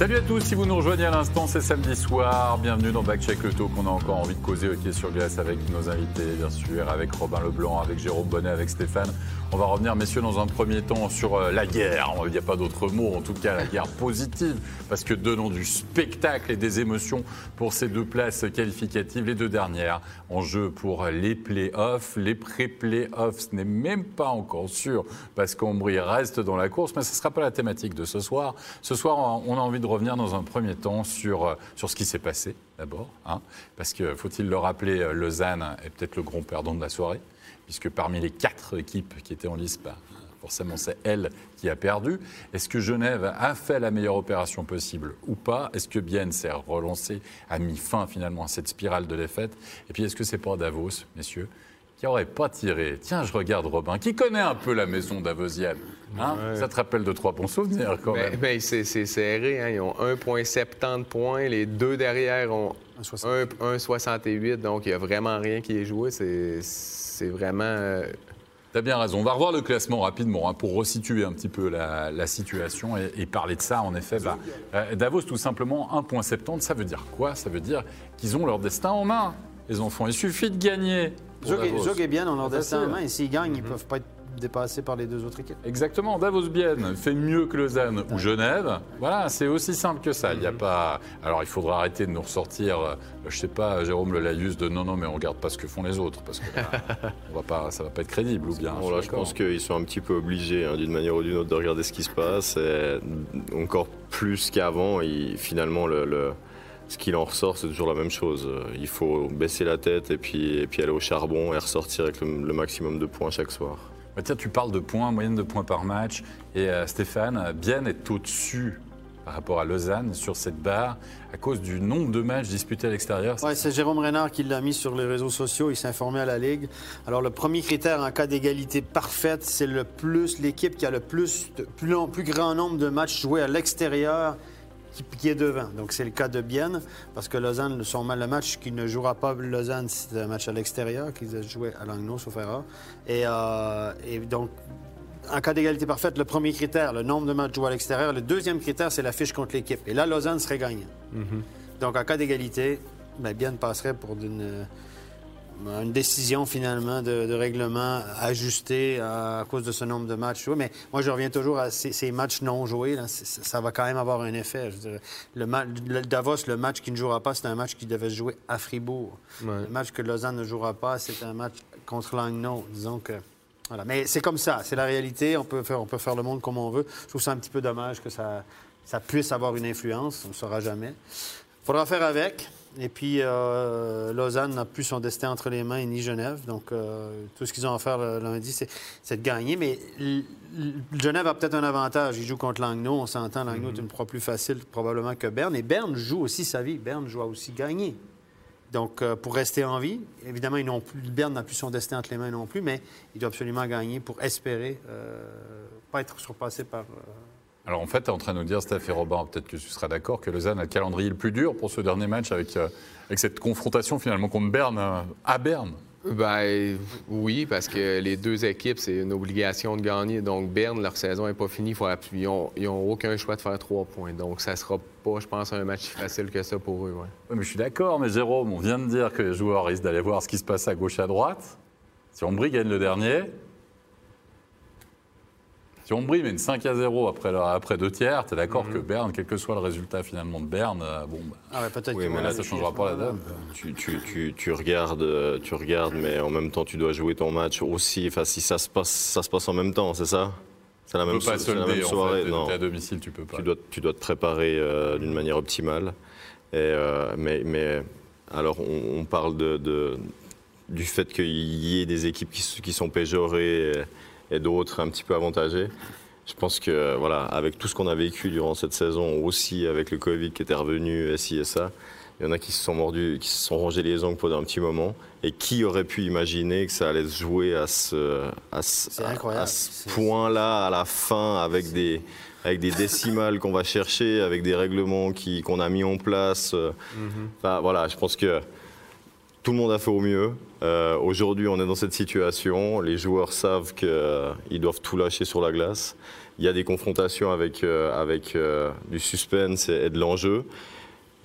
Salut à tous, si vous nous rejoignez à l'instant, c'est samedi soir. Bienvenue dans Backcheck le Talk. On a encore envie de causer hockey sur glace avec nos invités, bien sûr, avec Robin Leblanc, avec Jérôme Bonnet, avec Stéphane. On va revenir, messieurs, dans un premier temps sur euh, la guerre. Il n'y a pas d'autre mot, en tout cas la guerre positive, parce que donnons du spectacle et des émotions pour ces deux places qualificatives, les deux dernières en jeu pour les playoffs. Les pré-playoffs, ce n'est même pas encore sûr, parce qu'Ombry reste dans la course, mais ce ne sera pas la thématique de ce soir. Ce soir, on a envie de revenir dans un premier temps sur, euh, sur ce qui s'est passé, d'abord, hein, parce que, faut-il le rappeler, euh, Lausanne est peut-être le grand perdant de la soirée puisque parmi les quatre équipes qui étaient en lice, bah, forcément c'est elle qui a perdu. Est-ce que Genève a fait la meilleure opération possible ou pas? Est-ce que Bienne s'est relancé, a mis fin finalement à cette spirale de défaite? Et puis est-ce que c'est pas Davos, messieurs qui n'aurait pas tiré. Tiens, je regarde Robin, qui connaît un peu la maison davosienne. Hein? Ça te rappelle de trois bons souvenirs quand ben, même. Ben, c'est serré. Hein. Ils ont 1,70 points. Les deux derrière ont 1,68. Donc, il n'y a vraiment rien qui est joué. C'est c'est vraiment. Euh, T'as bien raison. On va revoir le classement rapidement hein, pour resituer un petit peu la, situation et, parler de ça. En effet, bah, euh, Davos, tout simplement, 1,70, ça veut dire quoi? Ça veut dire qu'ils ont leur destin en main, les enfants. Il suffit de gagner. Zog est bien dans leur destin en main et s'ils gagnent, ils ne peuvent pas être dépassé par les deux autres équipes. Exactement. Davos Bienne fait mieux que Lausanne ou Genève. Voilà, c'est aussi simple que ça. Il y a pas. Alors, il faudra arrêter de nous ressortir, euh, je sais pas, Jérôme Le Layus de non, non, mais on regarde pas ce que font les autres parce que on va pas, ça va pas être crédible ou bien. je, pense qu'ils sont un petit peu obligés, hein, d'une manière ou d'une autre, de regarder ce qui se passe. Et encore plus qu'avant, finalement, le, ce qu'il en ressort, c'est toujours la même chose. Il faut baisser la tête et puis, et puis aller au charbon et ressortir avec le maximum de points chaque soir. Bah, tiens, tu parles de points, moyenne de points par match. Et euh, Stéphane, Bien est au-dessus par rapport à Lausanne sur cette barre à cause du nombre de matchs disputés à l'extérieur. Oui, c'est Jérôme Renard qui l'a mis sur les réseaux sociaux. Il s'est informé à la Ligue. Alors, le premier critère en cas d'égalité parfaite, c'est le plus l'équipe qui a le plus, plus, plus grand nombre de matchs joués à l'extérieur qui, est devant. Donc, c'est le cas de Bienne, parce que Lausanne, son, le match qui ne jouera pas Lausanne, c'est un match à l'extérieur, qu'ils ont joué à Langnau, sauf erreur. Et, euh, et donc, en cas d'égalité parfaite, le premier critère, le nombre de matchs joués à l'extérieur. Le deuxième critère, c'est la fiche contre l'équipe. Et là, Lausanne serait gagnant. Mm-hmm. Donc, en cas d'égalité, bien, Bienne passerait pour une une décision finalement de, règlement ajustée à, cause de ce nombre de matchs joués. Mais moi, je reviens toujours à ces, matchs non joués. ça va quand même avoir un effet. le, Davos, le match qui ne jouera pas, c'est un match qui devait se jouer à Fribourg. Le match que Lausanne ne jouera pas, c'est un match contre Langnau. Disons que. Voilà. Mais c'est comme ça, c'est la réalité. On peut, faire, on peut faire le monde comme on veut. Je trouve ça un petit peu dommage que ça, ça puisse avoir une influence. On ne saura jamais. Il faudra faire avec. Et puis, euh, Lausanne n'a plus son destin entre les mains, ni Genève. Donc, euh, tout ce qu'ils ont à faire lundi, c'est de gagner. Mais Genève a peut-être un avantage. Il joue contre Langnau. On s'entend, Langnau est mhm. une proie plus facile probablement que Berne. Et Berne joue aussi sa vie. Berne doit aussi gagner. Donc, euh, pour rester en vie, évidemment, ils plus, Berne n'a plus son destin entre les mains non plus, mais il doit absolument gagner pour espérer pas être surpassé par alors en fait, tu es en train de nous dire, Steph et Robin, peut-être que tu seras d'accord, que Lausanne a le calendrier le plus dur pour ce dernier match avec, euh, avec cette confrontation finalement contre Berne euh, à Berne. Ben, oui, parce que les deux équipes, c'est une obligation de gagner. Donc, Berne, leur saison n'est pas finie. Ils n'ont aucun choix de faire trois points. Donc, ça ne sera pas, je pense, un match facile que ça pour eux. Ouais. mais je suis d'accord, mais Jérôme, on vient de dire que les joueurs risquent d'aller voir ce qui se passe à gauche, à droite. Si Ombry gagne le dernier, si on brille, mais une 5 à 0 après, après deux tiers, tu es d'accord mhm. que Berne, quel que soit le résultat finalement de Berne, euh, bon, bah, ah ouais, peut-être oui, mais là, ça ne changera pas la donne. Tu, tu, tu, tu, regardes, tu regardes, mais en même temps, tu dois jouer ton match aussi. Enfin, si ça se passe, ça se passe en même temps, c'est ça? C'est la, même, la même soirée. non. à domicile, tu peux pas. Tu dois, tu dois te préparer euh, d'une manière optimale. Et, euh, mais, mais alors, on, parle de, de, du fait qu'il y ait des équipes qui, qui sont péjorées et d'autres un petit peu avantagés. Je pense que voilà, avec tout ce qu'on a vécu durant cette saison, aussi avec le Covid qui était revenu, ci et ça, il y en a qui se sont mordus, qui se sont rongés les ongles pendant un petit moment. Et qui aurait pu imaginer que ça allait se jouer à ce, à ce, point-là, à la fin, avec des, avec des décimales qu'on va chercher, avec des règlements qu'on a mis en place. Mm-hmm. voilà, je pense que tout le monde a fait au mieux. Euh, aujourd'hui, on est dans cette situation. Les joueurs savent qu'ils doivent tout lâcher sur la glace. il y a des confrontations avec, euh, euh, du suspense et de l'enjeu.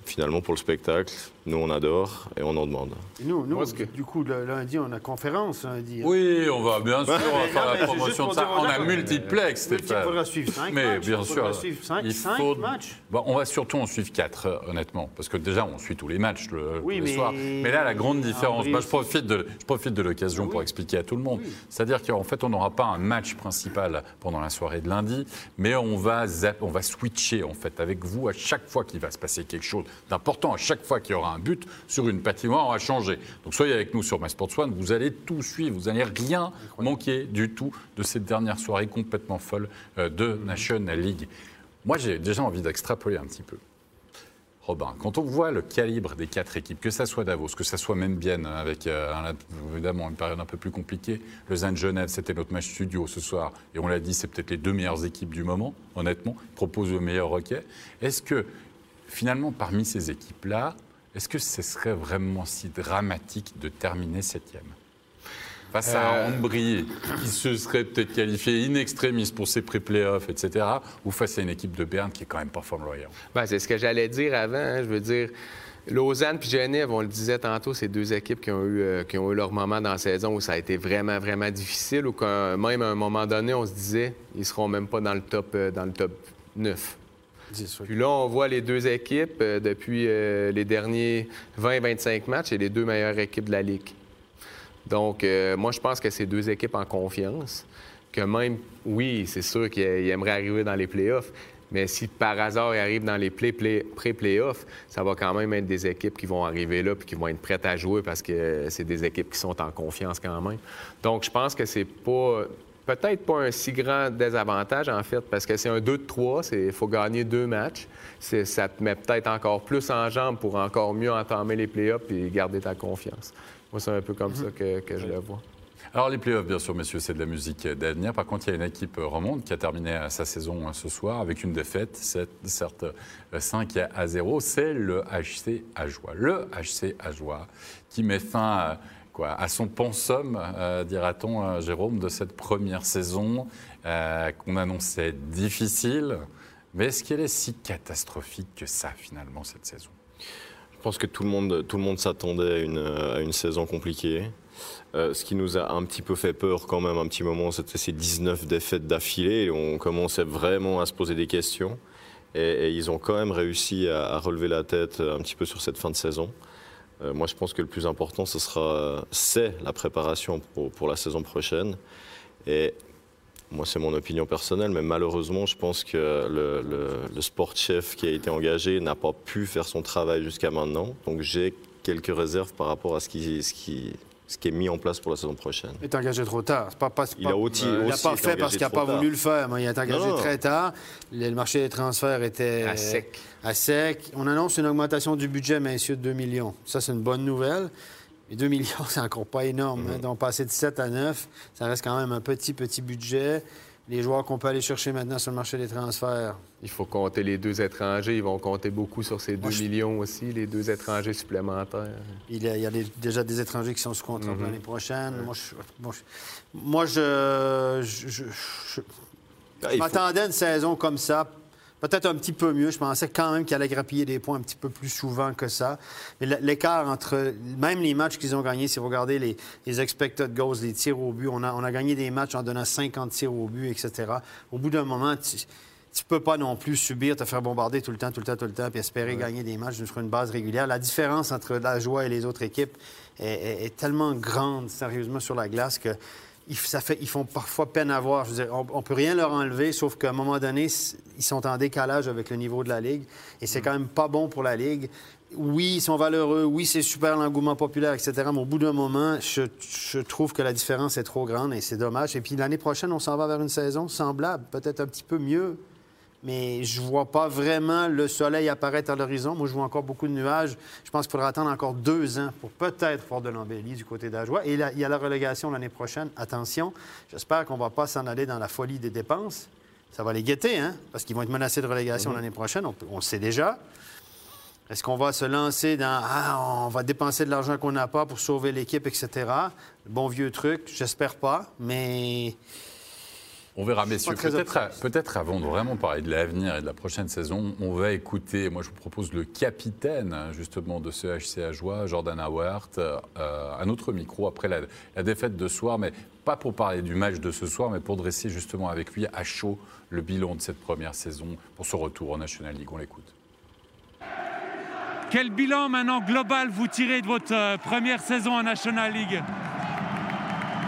Finalement, pour le spectacle, nous, on adore et on en demande. Et nous, que- du coup, le lundi, on a conférence lundi. hein. Oui, on va bien sûr on va faire la promotion de ça. On a multiplex, Oui, Il Stéphane. faudra suivre cinq Mais matchs. bien il faudra sûr, suivre cinq, il cinq faut- matchs. Bon, on va surtout en suivre quatre, euh, honnêtement, parce que déjà on suit tous les matchs le, Oui, tous les mais- soirs. Mais là, la grande différence, je profite de, je profite de l'occasion Ah pour expliquer à tout le monde. Oui. C'est-à-dire qu'en fait, on n'aura pas un match principal pendant la soirée de lundi, mais on va zap- on va switcher en fait avec vous à chaque fois qu'il va se passer quelque chose d'important, à chaque fois qu'il y aura un but sur une patinoire, on va changer. Donc soyez avec nous sur MySports One, vous allez tout suivre, vous n'allez rien manquer du tout de cette dernière soirée complètement folle euh, de National League. Moi, j'ai déjà envie d'extrapoler un petit peu. Robin, quand on voit le calibre des quatre équipes, que ça soit Davos, que ça soit même Bienne, avec euh, un- évidemment une période un peu plus compliquée, Lausanne Genève, c'était notre match studio ce soir, et on l'a dit, c'est peut-être les deux meilleures équipes du moment, honnêtement, proposent le meilleur hockey. Est-ce que finalement, parmi ces équipes-là, est-ce que ce serait vraiment si dramatique de terminer septième? Face à Euh. Ambry, qui se serait peut-être qualifié in extremis pour ses pré-playoffs, etc., ou face à une équipe de Berne qui est quand même pas loyale Ben, c'est ce que j'allais dire avant. hein. Je veux dire, Lausanne puis Genève, on le disait tantôt, c'est deux équipes qui ont, eu, euh, qui ont eu leur moment dans la saison où ça a été vraiment, vraiment difficile, ou même à un moment donné, on se disait, ils seront même pas dans le top, euh, dans le top 9. Puis là, on voit les deux équipes euh, depuis euh, les derniers 20-25 matchs, c'est les deux meilleures équipes de la Ligue. Donc, euh, moi, je pense que c'est deux équipes en confiance. Que même, oui, c'est sûr qu'ils aimeraient arriver dans les playoffs, mais si par hasard ils arrivent dans les play- play- pré-playoffs, ça va quand même être des équipes qui vont arriver là puis qui vont être prêtes à jouer parce que c'est des équipes qui sont en confiance quand même. Donc, je pense que c'est pas. Peut-être pas un si grand désavantage, en fait, parce que c'est un 2 de 3, il faut gagner deux matchs. Ça te met peut-être encore plus en jambes pour encore mieux entamer les playoffs et garder ta confiance. Moi, c'est un peu comme ça que, je le vois. Alors les playoffs, bien sûr, messieurs, c'est de la musique d'avenir. Par contre, il y a une équipe remonte qui a terminé sa saison euh, ce soir avec une défaite, certes euh, 5 à 0. C'est le HC Ajoie. Le HC Ajoie qui met fin à, à son pensum, euh, dira-t-on, euh, Jérôme, de cette première saison euh, qu'on annonçait difficile. Mais est-ce qu'elle est si catastrophique que ça, finalement, cette saison? Je pense que tout le monde, tout le monde s'attendait à une, à une saison compliquée. Euh, ce qui nous a un petit peu fait peur quand même un petit moment, c'était ces 19 défaites d'affilée. On commençait vraiment à se poser des questions. Et, ils ont quand même réussi à relever la tête un petit peu sur cette fin de saison. Euh, moi, je pense que le plus important, ce sera, c'est la préparation pour, la saison prochaine. Et moi, c'est mon opinion personnelle, mais malheureusement, je pense que le, le, le sport chef qui a été engagé n'a pas pu faire son travail jusqu'à maintenant. Donc, j'ai quelques réserves par rapport à ce qui, ce qui, ce qui est mis en place pour la saison prochaine. Il est engagé trop tard. Pas, pas- Il pas- a aussi- il l'a aussi pas été fait parce qu'il n'a pas tard. voulu le faire. mais il est engagé Non. très tard. Le marché des transferts était À sec. à sec. On annonce une augmentation du budget, messieurs, de 2 millions. Ça, c'est une bonne nouvelle. Mais 2 millions, c'est encore pas énorme. Mm-hmm. hein. Donc, passer de 7 à 9, ça reste quand même un petit, petit budget. Les joueurs qu'on peut aller chercher maintenant sur le marché des transferts, Il faut compter les deux étrangers. Ils vont compter beaucoup sur ces 2 Moi, je- millions aussi, les deux étrangers supplémentaires. Il y a, il y a des- déjà des étrangers qui sont sous contrat pour l'année prochaine. Moi, je, moi, je, je- je- je- je- Ah, je m'attendais à une saison comme ça. Peut-être un petit peu mieux. Je pensais quand même qu'il allait grappiller des points un petit peu plus souvent que ça. Mais l'écart entre même les matchs qu'ils ont gagnés, si vous regardez les, les expected goals, les tirs au but, on a, on a gagné des matchs en donnant 50 tirs au but, etc. Au bout d'un moment, tu tu peux pas non plus subir, te faire bombarder tout le temps, tout le temps, tout le temps, puis espérer gagner des matchs sur une base régulière. La différence entre la joie et les autres équipes est, est- est tellement grande, sérieusement, sur la glace que ils, ça fait, ils font parfois peine à voir. Je veux dire, on, ne peut rien leur enlever, sauf qu'à un moment donné, ils sont en décalage avec le niveau de la Ligue. Et c'est quand même pas bon pour la Ligue. Oui, ils sont valeureux. Oui, c'est super l'engouement populaire, etc. Mais au bout d'un moment, je, je trouve que la différence est trop grande et c'est dommage. Et puis l'année prochaine, on s'en va vers une saison semblable, peut-être un petit peu mieux. Mais je vois pas vraiment le soleil apparaître à l'horizon. Moi, je vois encore beaucoup de nuages. Je pense qu'il faudra attendre encore deux ans pour peut-être voir de l'embellie du côté d'Ajoie. Et là, il y a la relégation l'année prochaine. Attention, j'espère qu'on va pas s'en aller dans la folie des dépenses. Ça va les guetter, hein? Parce qu'ils vont être menacés de relégation l'année prochaine. On, on le sait déjà. Est-ce qu'on va se lancer dans Ah, on va dépenser de l'argent qu'on n'a pas pour sauver l'équipe, etc. Le bon vieux truc, j'espère pas, mais On verra, messieurs. Peut-être avant de vraiment parler de l'avenir et de la prochaine saison, on va écouter, moi je vous propose le capitaine hein, justement de ce HC Ajoie, Jordan Howard, euh, un autre micro après la, la défaite de ce soir, mais pas pour parler du match de ce soir, mais pour dresser justement avec lui à chaud le bilan de cette première saison pour ce retour en National League. On l'écoute. Quel bilan maintenant global vous tirez de votre euh, première saison en National League?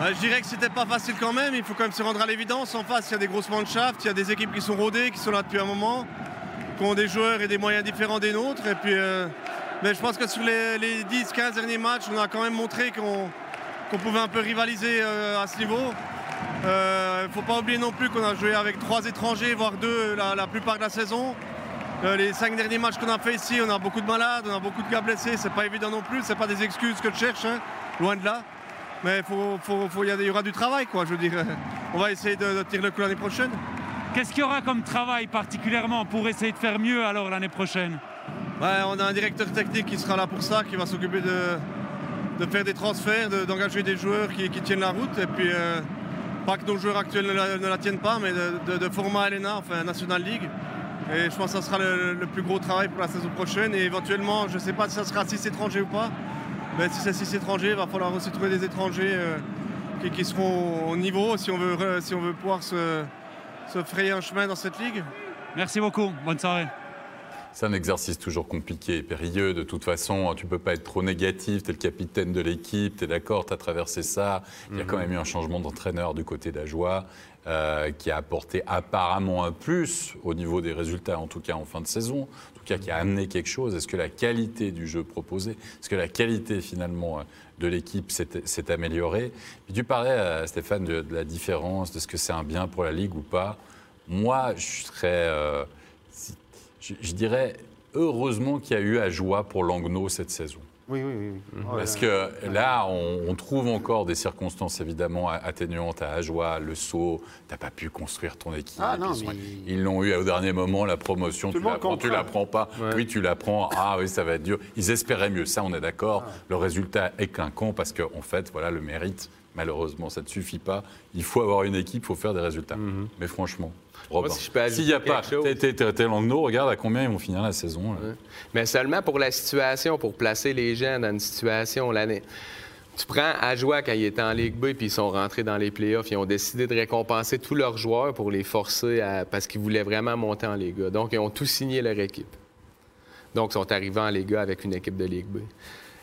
Je dirais que c'était pas facile quand même. Il faut quand même se rendre à l'évidence. En face, il y a des grosses mannschaft, il y a des équipes qui sont rodées, qui sont là depuis un moment, qui ont des joueurs et des moyens différents des nôtres. Et puis, euh, mais je pense que sur les, les 10-15 derniers matchs, on a quand même montré qu'on pouvait un peu rivaliser euh, à ce niveau. Il ne faut pas oublier non plus qu'on a joué avec trois étrangers, voire deux la, plupart de la saison. Euh, les cinq derniers matchs qu'on a fait ici, on a beaucoup de malades, on a beaucoup de gars blessés. C'est pas évident non plus. C'est pas des excuses que je cherche, hein, loin de là. Mais faut, faut, faut- il y, il aura du travail, quoi. Je veux dire, on va essayer de, de tirer le coup l'année prochaine. Qu'est-ce qu'il y aura comme travail particulièrement pour essayer de faire mieux alors l'année prochaine? Ouais, on a un directeur technique qui sera là pour ça, qui va s'occuper de, de faire des transferts, de- d'engager des joueurs qui, qui tiennent la route. Et puis, euh, pas que nos joueurs actuels ne la, ne la tiennent pas, mais de, format Elena, enfin National League. Et je pense que ça sera le, le plus gros travail pour la saison prochaine. Et éventuellement, je ne sais pas si ça sera 6 étrangers ou pas. Si c'est 6 étrangers, il va falloir aussi trouver des étrangers euh, qui, qui seront au niveau si on veut, si on veut pouvoir se, se frayer un chemin dans cette ligue. Merci beaucoup, bonne soirée. C'est un exercice toujours compliqué et périlleux. De toute façon, tu peux pas être trop négatif. Tu es le capitaine de l'équipe, tu es d'accord, tu as traversé ça. Il y a quand même eu un changement d'entraîneur du côté d'Ajoie euh, qui a apporté apparemment un plus au niveau des résultats, en tout cas en fin de saison, en tout cas qui a amené quelque chose. Est-ce que la qualité du jeu proposé, est-ce que la qualité finalement euh, de l'équipe s'est améliorée? Tu parlais, euh, Stéphane, de, la différence, de ce que c'est un bien pour la Ligue ou pas. Moi, je serais... je dirais heureusement qu'il y a eu à joie pour Langnau cette saison. Oui, oui, oui. oui. Ouais, Parce que là, on, on trouve encore des circonstances évidemment atténuantes à Ajoie, le saut. T'as pas pu construire ton équipe. Ah non, mais- Ils l'ont eu au dernier moment, la promotion. Tout tu la prends, tu la prends pas. Oui, tu la prends. Ah oui, ça va être dur. Ils espéraient mieux. Ça, on est d'accord. Ah. Le résultat est clinquant parce qu'en fait, voilà, le mérite, malheureusement, ça ne suffit pas. Il faut avoir une équipe, il faut faire des résultats. Mais franchement, Robin, si je peux ajouter s'il n'y a pas, t'es- Langnau, regarde à combien ils vont finir la saison. là. Mais seulement pour la situation, pour placer les gens dans une situation l'année. Tu prends Ajoie quand ils étaient en Ligue B puis ils sont rentrés dans les playoffs. Ils ont décidé de récompenser tous leurs joueurs pour les forcer à- parce qu'ils voulaient vraiment monter en Ligue A. Donc, ils ont tout signé leur équipe. Donc, ils sont arrivés en Ligue A avec une équipe de Ligue B.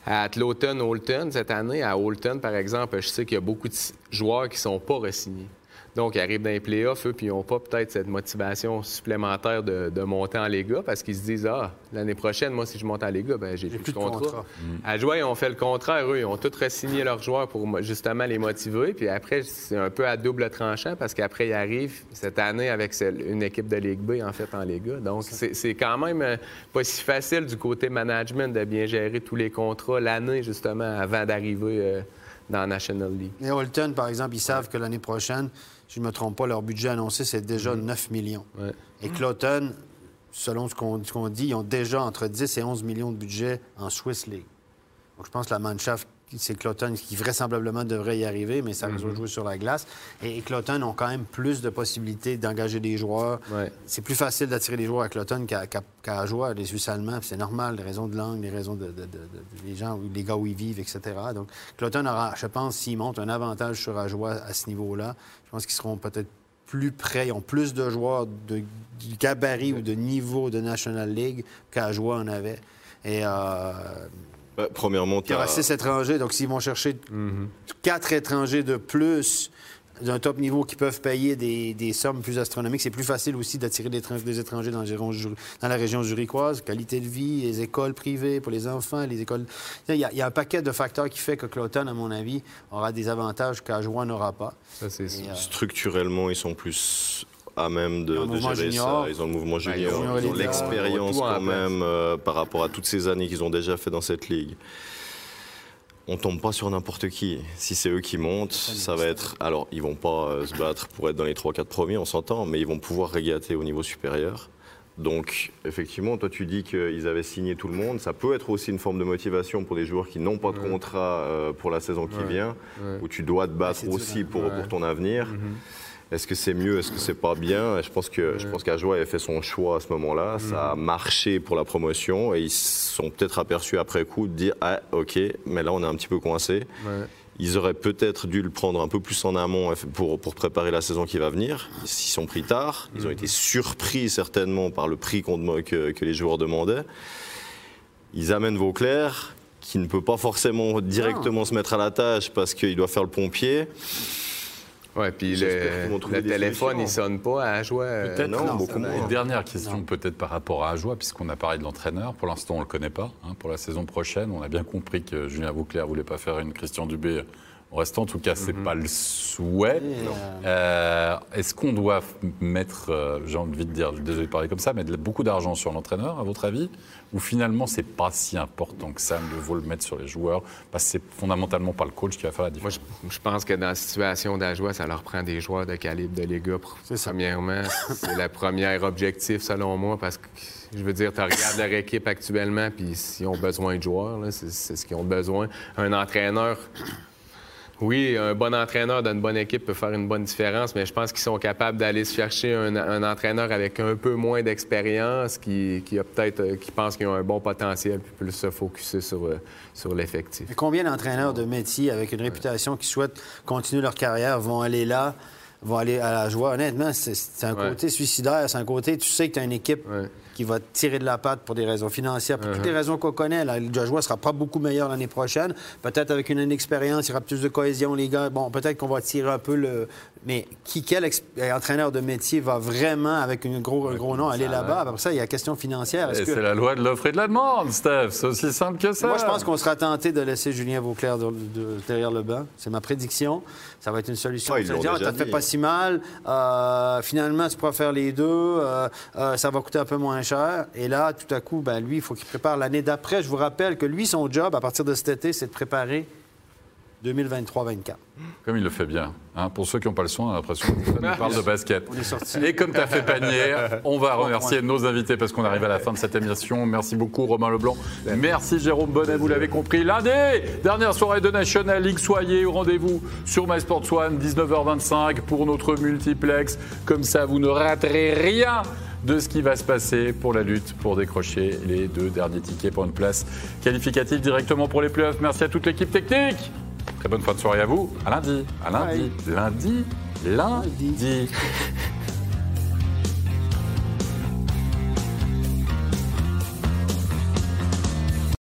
À Tloton, Holton, cette année, à Holton, par exemple, je sais qu'il y a beaucoup de joueurs qui ne sont pas re-signés. Donc, ils arrivent dans les playoffs, eux, puis ils n'ont pas peut-être cette motivation supplémentaire de, de monter en Liga parce qu'ils se disent Ah, l'année prochaine, moi, si je monte en Liga, ben, j'ai plus, plus de de contrat. contrat. À Joie, ils ont fait le contraire. Eux, ils ont tous re-signé leurs joueurs pour justement les motiver. Puis après, c'est un peu à double tranchant parce qu'après, ils arrivent cette année avec une équipe de Ligue B, en fait, en Liga. Donc, c'est c'est quand même euh, pas si facile du côté management de bien gérer tous les contrats l'année, justement, avant d'arriver euh, dans la National League. Et Holton, par exemple, ils savent que l'année prochaine, si je ne me trompe pas, leur budget annoncé, c'est déjà 9 millions. Ouais. Et Cloton, selon ce qu'on qu'on dit, ils ont déjà entre 10 et 11 millions de budget en Swiss League. Donc, je pense que la Mannschaft, c'est Cloton qui vraisemblablement devrait y arriver, mais ça de jouer sur la glace. Et, et Cloton ont quand même plus de possibilités d'engager des joueurs. Ouais. C'est plus facile d'attirer des joueurs à Cloton qu'à qu'à- qu'à Ajoie, les Suisses allemands. C'est normal, les raisons de langue, les raisons de, de- de- de- des gens, les gars où ils vivent, etc. Donc, Cloton aura, je pense, s'ils montent un avantage sur Ajoie à ce niveau-là, je pense qu'ils seront peut-être plus près, ils ont plus de joueurs de gabarit ou de niveau de National League qu'Ajoie en avait. Et euh, Bah, premièrement, il y aura t'as- six étrangers, donc s'ils vont chercher quatre étrangers de plus d'un top niveau qui peuvent payer des, des sommes plus astronomiques, c'est plus facile aussi d'attirer des, étran- des étrangers dans, la région Zuri- dans la région zurichoise. Qualité de vie, les écoles privées pour les enfants, les écoles... Il y, a, il y a un paquet de facteurs qui fait que Cloton, à mon avis, aura des avantages qu'Ajoie n'aura pas. Ça, c'est euh, structurellement, ils sont plus à même de, gérer junior. ça. Ils ont le mouvement junior, ils ont- ils ont ont l'expérience quand même euh, par rapport à toutes ces années qu'ils ont déjà fait dans cette ligue. On tombe pas sur n'importe qui. Si c'est eux qui montent, ça va être. Alors, ils vont pas euh, se battre pour être dans les 3-4 premiers, on s'entend, mais ils vont pouvoir régater au niveau supérieur. Donc, effectivement, toi, tu dis qu'ils avaient signé tout le monde. Ça peut être aussi une forme de motivation pour des joueurs qui n'ont pas de contrat euh, pour la saison qui vient, où tu dois te battre aussi hein. pour, ton avenir. Est-ce que c'est mieux Est-ce que c'est pas bien? Je pense que je pense qu'Ajoie avait fait son choix à ce moment-là. Ça a marché pour la promotion et ils se sont peut-être aperçus après coup de dire ah ok, mais là on est un petit peu coincé. Ouais. Ils auraient peut-être dû le prendre un peu plus en amont pour, pour préparer la saison qui va venir. Ils s'y sont pris tard. Ils ont été surpris certainement par le prix que, que les joueurs demandaient. Ils amènent Vauclair, qui ne peut pas forcément directement se mettre à la tâche parce qu'il doit faire le pompier. Ouais, puis le, téléphone, il sonne pas à joie. euh, Peut-être non, non, beaucoup ça va. moins. Une dernière question peut-être par rapport à Ajoie, puisqu'on a parlé de l'entraîneur. Pour l'instant, on ne le connaît pas. hein. Pour la saison prochaine, on a bien compris que Julien Vauclair ne voulait pas faire une Christian Dubé restant. En tout cas, ce n'est pas le souhait. Euh, Est-ce qu'on doit mettre, euh, j'ai envie de dire, désolé de parler comme ça, mais de- beaucoup d'argent sur l'entraîneur, à votre avis? Ou finalement, c'est pas si important que ça, il vaut le mettre sur les joueurs Parce que c'est fondamentalement pas le coach qui va faire la Moi, différence? je, je pense que dans la situation d'Ajoie, ça leur prend des joueurs de calibre de Liga. C'est. Premièrement, c'est le premier objectif, selon moi, parce que, je veux dire, tu regardes leur équipe actuellement, puis s'ils ont besoin de joueurs, c'est c'est ce qu'ils ont besoin. Un entraîneur, oui, un bon entraîneur d'une bonne équipe peut faire une bonne différence, mais je pense qu'ils sont capables d'aller se chercher un, un entraîneur avec un peu moins d'expérience, qui, qui a peut-être, euh, qui pense qu'ils ont un bon potentiel, puis plus se focuser sur, euh, sur l'effectif. Combien d'entraîneurs de métier avec une réputation qui souhaitent continuer leur carrière vont aller là, vont aller à la joie? Honnêtement, c'est c'est un Ouais. côté suicidaire. C'est un côté, tu sais que tu as une équipe Ouais. Qui va tirer de la patte pour des raisons financières, pour toutes les raisons qu'on connaît. De joie sera pas beaucoup meilleure l'année prochaine. Peut-être avec une année d'expérience, il y aura plus de cohésion, les gars. Bon, peut-être qu'on va tirer un peu le. Mais qui, quel ex- entraîneur de métier va vraiment, avec une gros, un gros nom, aller là-bas? Après ça, il y a question financière. Que- c'est la loi de l'offre et de la demande, Steph. C'est aussi simple que ça. Moi, je pense qu'on sera tenté de laisser Julien Vauclair de- de- derrière le banc. C'est ma prédiction. Ça va être une solution. Ah, ils Ah, déjà t'as fait pas si mal. Euh, finalement, tu pourras faire les deux. Euh, euh, ça va coûter un peu moins cher. Et là, tout à coup, ben, lui, il faut qu'il prépare l'année d'après. Je vous rappelle que lui, son job, à partir de cet été, c'est de préparer 2023-24. Comme il le fait bien. hein. Pour ceux qui n'ont pas le son, on a l'impression qu'on parle de basket. On est sorti. Et comme tu as fait panier, on va remercier nos invités parce qu'on arrive à la fin de cette émission. Merci beaucoup Romain Leblanc. Merci Jérôme Bonnet, vous l'avez compris. Lundi, dernière soirée de National League. Soyez au rendez-vous sur MySports One, 19h25 pour notre multiplex. Comme ça, vous ne raterez rien de ce qui va se passer pour la lutte pour décrocher les deux derniers tickets pour une place qualificative directement pour les playoffs. Merci à toute l'équipe technique. Très bonne fin de soirée à vous. À lundi. À lundi. Lundi. Lundi.